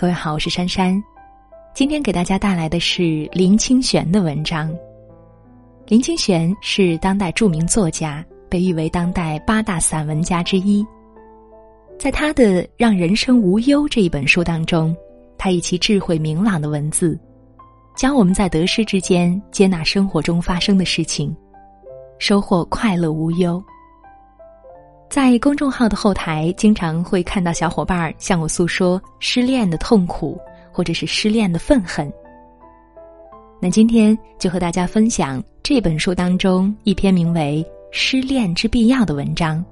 各位好，我是珊珊，今天给大家带来的是林清玄的文章。林清玄是当代著名作家，被誉为当代八大散文家之一。在他的《让人生无忧》这一本书当中，他以其智慧明朗的文字，教我们在得失之间接纳生活中发生的事情，收获快乐无忧。在公众号的后台，经常会看到小伙伴向我诉说失恋的痛苦，或者是失恋的愤恨。那今天就和大家分享这本书当中一篇名为《失恋之必要》的文章，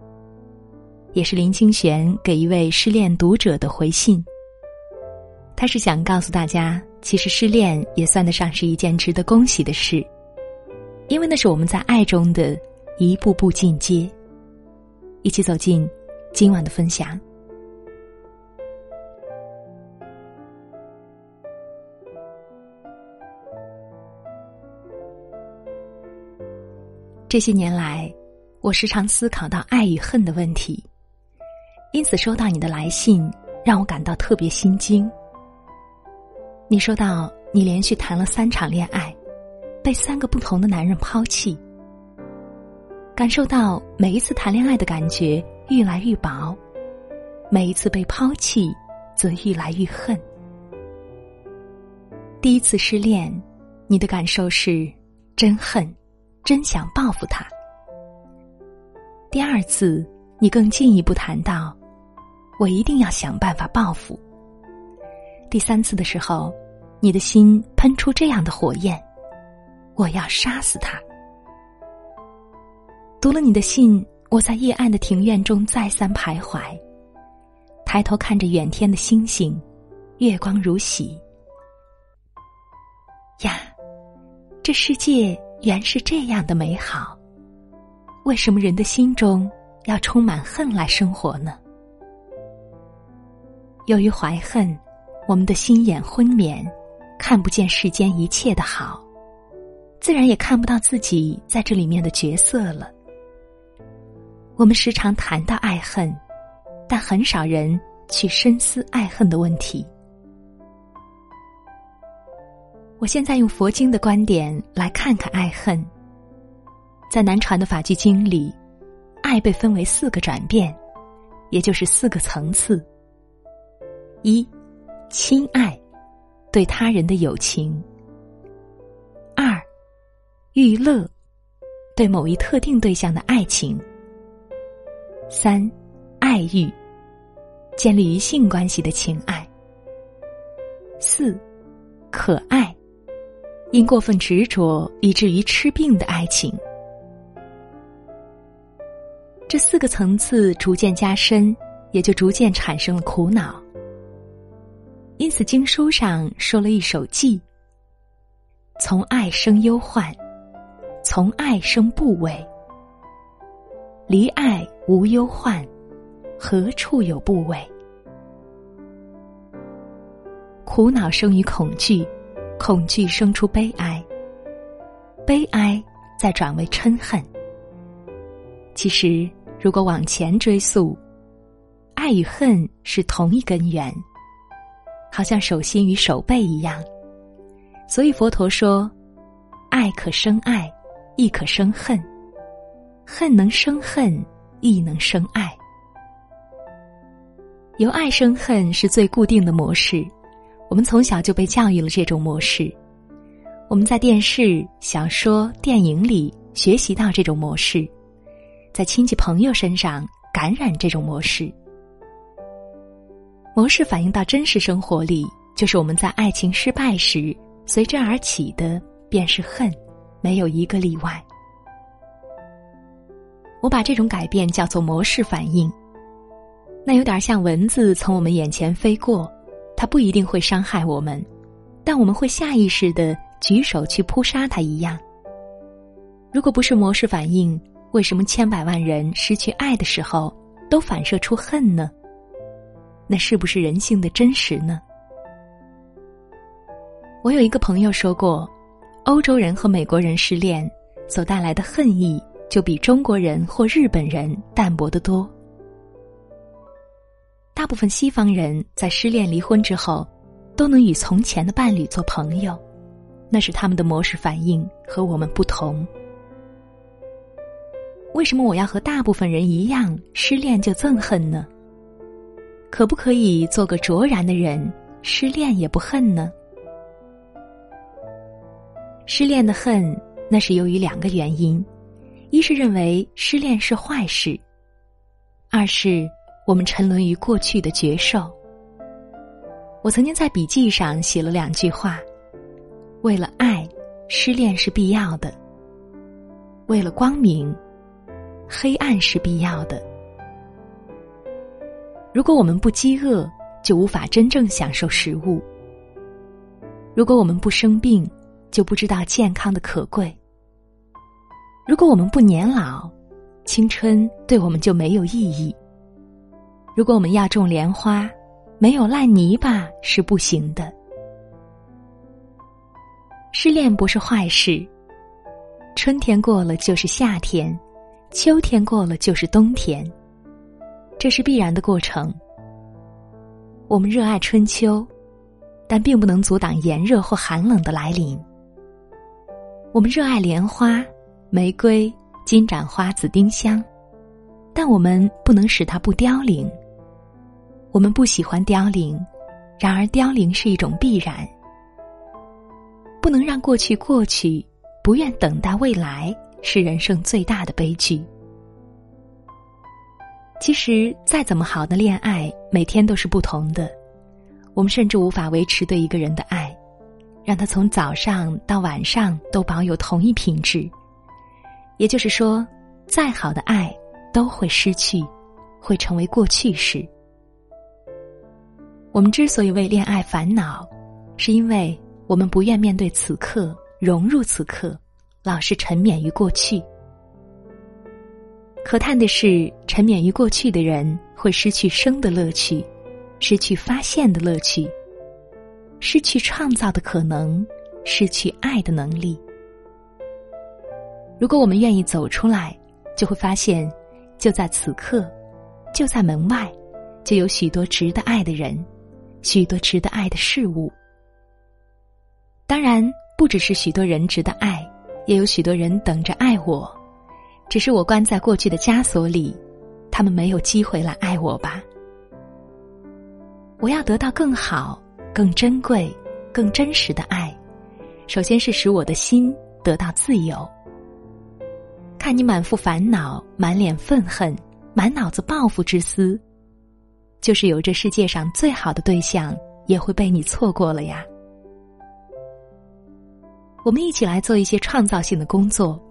也是林清玄给一位失恋读者的回信。他是想告诉大家，其实失恋也算得上是一件值得恭喜的事，因为那是我们在爱中的一步步进阶。一起走进今晚的分享。这些年来，我时常思考到爱与恨的问题，因此收到你的来信，让我感到特别心惊。你说到你连续谈了三场恋爱，被三个不同的男人抛弃。感受到每一次谈恋爱的感觉愈来愈薄，每一次被抛弃则愈来愈恨。第一次失恋，你的感受是真恨，真想报复他。第二次，你更进一步谈到，我一定要想办法报复。第三次的时候，你的心喷出这样的火焰，我要杀死他。读了你的信，我在夜暗的庭院中再三徘徊，抬头看着远天的星星，月光如洗。呀，这世界原是这样的美好，为什么人的心中要充满恨来生活呢？由于怀恨，我们的心眼昏眠，看不见世间一切的好，自然也看不到自己在这里面的角色了。我们时常谈到爱恨，但很少人去深思爱恨的问题。我现在用佛经的观点来看看爱恨。在南传的法句经里，爱被分为四个转变，也就是四个层次：一、亲爱，对他人的友情；二、欲乐，对某一特定对象的爱情。三，爱欲，建立于性关系的情爱。四，可爱，因过分执着以至于吃病的爱情。这四个层次逐渐加深，也就逐渐产生了苦恼。因此，经书上说了一首偈：“从爱生忧患，从爱生怖畏。”离爱无忧患，何处有部位？苦恼生于恐惧，恐惧生出悲哀，悲哀再转为嗔恨。其实，如果往前追溯，爱与恨是同一根源，好像手心与手背一样。所以佛陀说：“爱可生爱，亦可生恨。”恨能生恨，亦能生爱。由爱生恨是最固定的模式，我们从小就被教育了这种模式。我们在电视、小说、电影里学习到这种模式，在亲戚朋友身上感染这种模式。模式反映到真实生活里，就是我们在爱情失败时随之而起的便是恨，没有一个例外。我把这种改变叫做模式反应。那有点像蚊子从我们眼前飞过，它不一定会伤害我们，但我们会下意识的举手去扑杀它一样。如果不是模式反应，为什么千百万人失去爱的时候都反射出恨呢？那是不是人性的真实呢？我有一个朋友说过，欧洲人和美国人失恋所带来的恨意。就比中国人或日本人淡薄得多。大部分西方人在失恋离婚之后，都能与从前的伴侣做朋友，那是他们的模式反应和我们不同。为什么我要和大部分人一样失恋就憎恨呢？可不可以做个卓然的人，失恋也不恨呢？失恋的恨，那是由于两个原因：一是认为失恋是坏事，二是我们沉沦于过去的绝受。我曾经在笔记上写了两句话：为了爱，失恋是必要的；为了光明。黑暗是必要的。如果我们不饥饿，就无法真正享受食物；如果我们不生病，就不知道健康的可贵；如果我们不年老，青春对我们就没有意义；如果我们要种莲花，没有烂泥巴是不行的。失恋不是坏事，春天过了就是夏天。秋天过了就是冬天，这是必然的过程。我们热爱春秋，但并不能阻挡炎热或寒冷的来临。我们热爱莲花、玫瑰、金盏花、紫丁香，但我们不能使它不凋零。我们不喜欢凋零，然而凋零是一种必然。不能让过去过去，不愿等待未来。是人生最大的悲剧。其实，再怎么好的恋爱，每天都是不同的。我们甚至无法维持对一个人的爱，让他从早上到晚上都保有同一品质。也就是说，再好的爱都会失去，会成为过去式。我们之所以为恋爱烦恼，是因为我们不愿面对此刻，融入此刻。老是沉湎于过去，可叹的是，沉湎于过去的人会失去生的乐趣，失去发现的乐趣，失去创造的可能，失去爱的能力。如果我们愿意走出来，就会发现，就在此刻，就在门外，就有许多值得爱的人，许多值得爱的事物。当然，不只是许多人值得爱。也有许多人等着爱我，只是我关在过去的枷锁里，他们没有机会来爱我吧。我要得到更好、更珍贵、更真实的爱，首先是使我的心得到自由。看你满腹烦恼、满脸愤恨、满脑子报复之思，就是有这世界上最好的对象也会被你错过了呀。我们一起来做一些创造性的工作。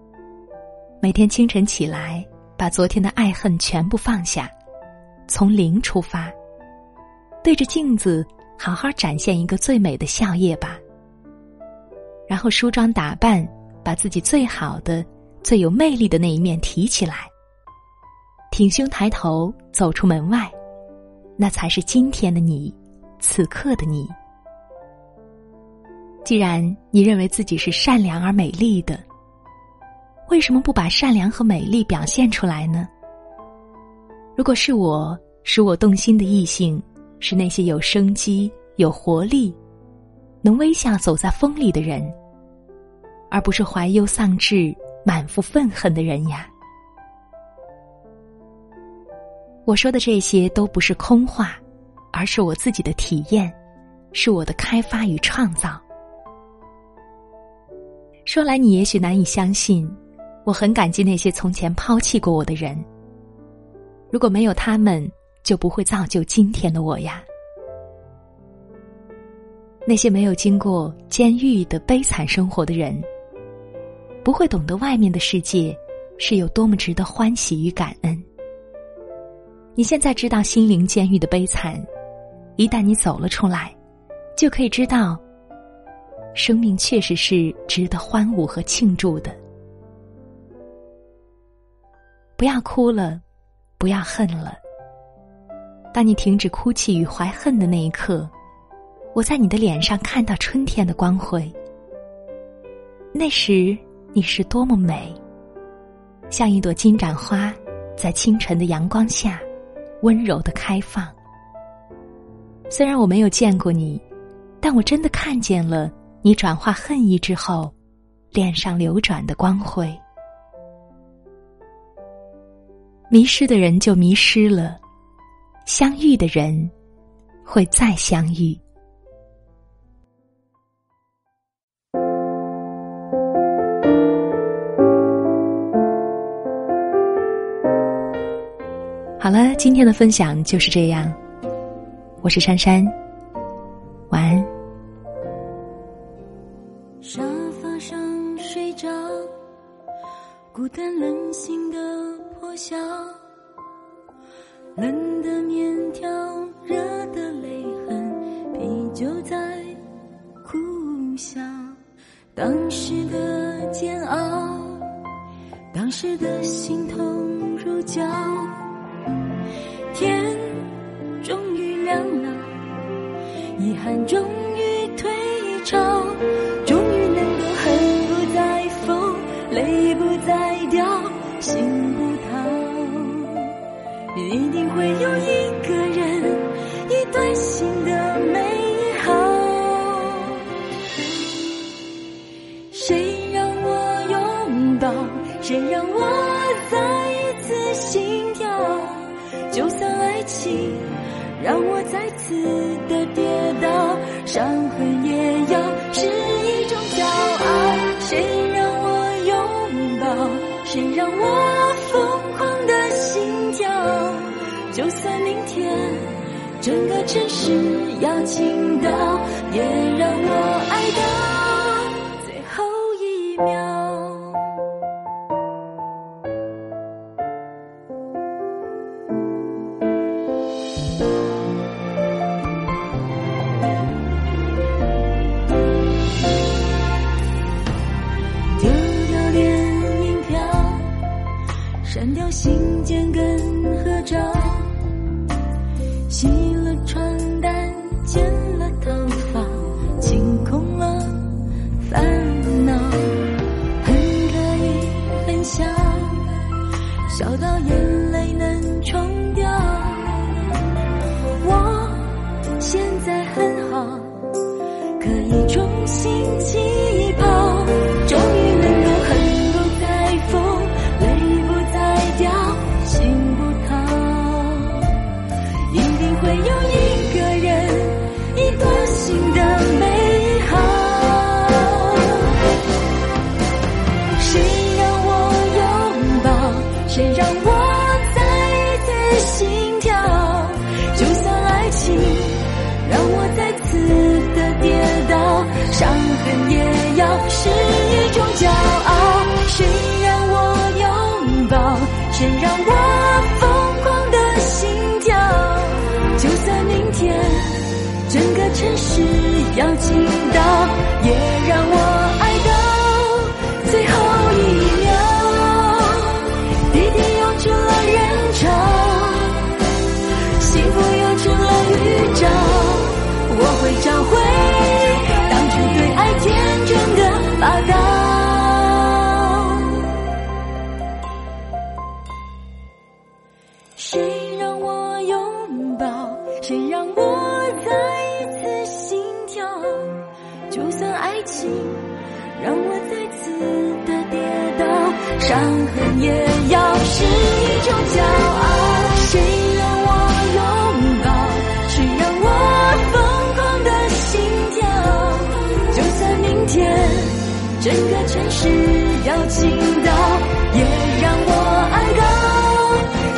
每天清晨起来，把昨天的爱恨全部放下，从零出发，对着镜子好好展现一个最美的笑靥吧。然后梳妆打扮，把自己最好的、最有魅力的那一面提起来，挺胸抬头走出门外，那才是今天的你，此刻的你。既然你认为自己是善良而美丽的，为什么不把善良和美丽表现出来呢？如果是我使我动心的异性，是那些有生机、有活力、能微笑走在风里的人，而不是怀忧丧志、满腹愤恨的人呀。我说的这些都不是空话，而是我自己的体验，是我的开发与创造。说来，你也许难以相信，我很感激那些从前抛弃过我的人。如果没有他们，就不会造就今天的我呀。那些没有经过监狱的悲惨生活的人，不会懂得外面的世界是有多么值得欢喜与感恩。你现在知道心灵监狱的悲惨，一旦你走了出来，就可以知道。生命确实是值得欢舞和庆祝的。不要哭了，不要恨了。当你停止哭泣与怀恨的那一刻，我在你的脸上看到春天的光辉。那时你是多么美，像一朵金盏花，在清晨的阳光下温柔的开放。虽然我没有见过你。但我真的看见了你转化恨意之后，脸上流转的光辉。迷失的人就迷失了，相遇的人会再相遇。好了，今天的分享就是这样。我是珊珊，晚安。沙发上睡着，孤单冷醒的破晓，冷的面条，热的泪痕，啤酒在苦笑。当时的煎熬，当时的心痛如绞。天终于亮了，遗憾终于退潮，终于能够恨不再疯，泪不再掉，心谁让我疯狂的心跳？就算明天整个城市要倾倒，也让我爱到间跟合照，洗了床单，剪了头发，清空了烦恼，很可以很想，笑到眼泪能冲掉。我现在很好，可以重新起请到。倾倒，也让我爱到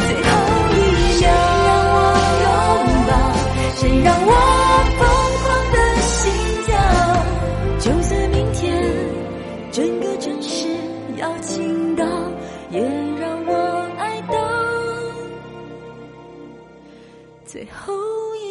最后一秒。谁让我疯狂的心跳？就算明天整个城市要倾倒，也让我爱到最后一。